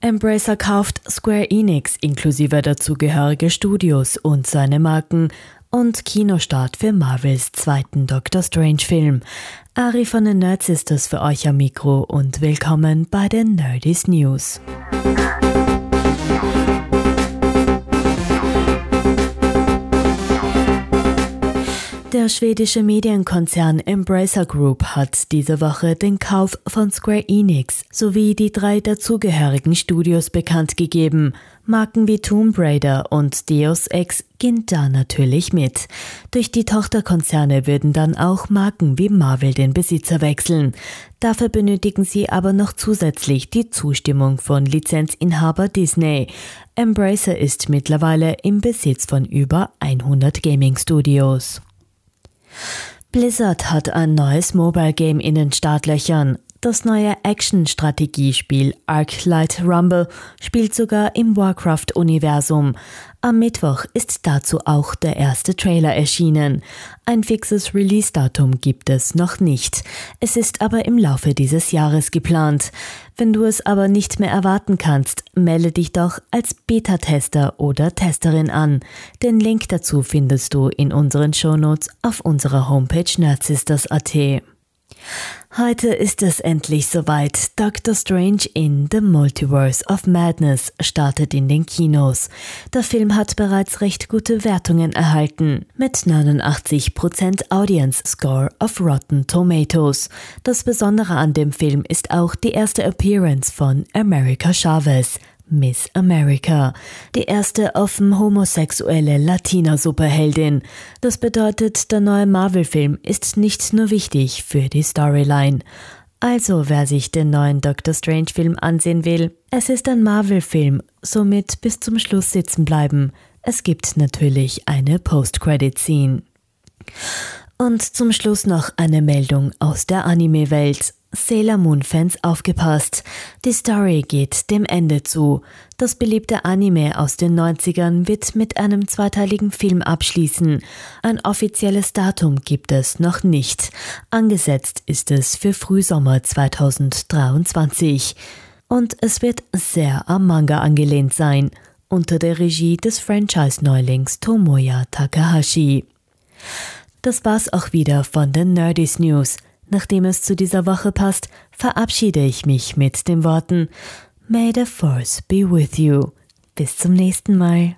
Embracer kauft Square Enix inklusive dazugehörige Studios und seine Marken und Kinostart für Marvels zweiten Doctor Strange Film. Ari von den Nerds ist das für euch am Mikro und willkommen bei den Nerdies News. Der schwedische Medienkonzern Embracer Group hat diese Woche den Kauf von Square Enix sowie die drei dazugehörigen Studios bekannt gegeben. Marken wie Tomb Raider und Deus Ex gehen da natürlich mit. Durch die Tochterkonzerne würden dann auch Marken wie Marvel den Besitzer wechseln. Dafür benötigen sie aber noch zusätzlich die Zustimmung von Lizenzinhaber Disney. Embracer ist mittlerweile im Besitz von über 100 Gaming Studios. Blizzard hat ein neues Mobile Game in den Startlöchern. Das neue Action-Strategiespiel Arclight Rumble spielt sogar im Warcraft-Universum. Am Mittwoch ist dazu auch der erste Trailer erschienen. Ein fixes Release-Datum gibt es noch nicht. Es ist aber im Laufe dieses Jahres geplant. Wenn du es aber nicht mehr erwarten kannst, melde dich doch als Beta-Tester oder Testerin an. Den Link dazu findest du in unseren Shownotes auf unserer Homepage nerdsisters.at. Heute ist es endlich soweit. Doctor Strange in The Multiverse of Madness startet in den Kinos. Der Film hat bereits recht gute Wertungen erhalten, mit 89% Audience Score auf Rotten Tomatoes. Das Besondere an dem Film ist auch die erste Appearance von America Chavez. Miss America, die erste offen homosexuelle Latina-Superheldin. Das bedeutet, der neue Marvel-Film ist nicht nur wichtig für die Storyline. Also, wer sich den neuen Doctor Strange-Film ansehen will, es ist ein Marvel-Film, somit bis zum Schluss sitzen bleiben. Es gibt natürlich eine Post-Credit-Scene. Und zum Schluss noch eine Meldung aus der Anime-Welt. Sailor Moon-Fans aufgepasst. Die Story geht dem Ende zu. Das beliebte Anime aus den 90ern wird mit einem zweiteiligen Film abschließen. Ein offizielles Datum gibt es noch nicht. Angesetzt ist es für Frühsommer 2023. Und es wird sehr am Manga angelehnt sein, unter der Regie des Franchise-Neulings Tomoya Takahashi. Das war's auch wieder von den Nerdies News. Nachdem es zu dieser Woche passt, verabschiede ich mich mit den Worten May the Force be with you. Bis zum nächsten Mal.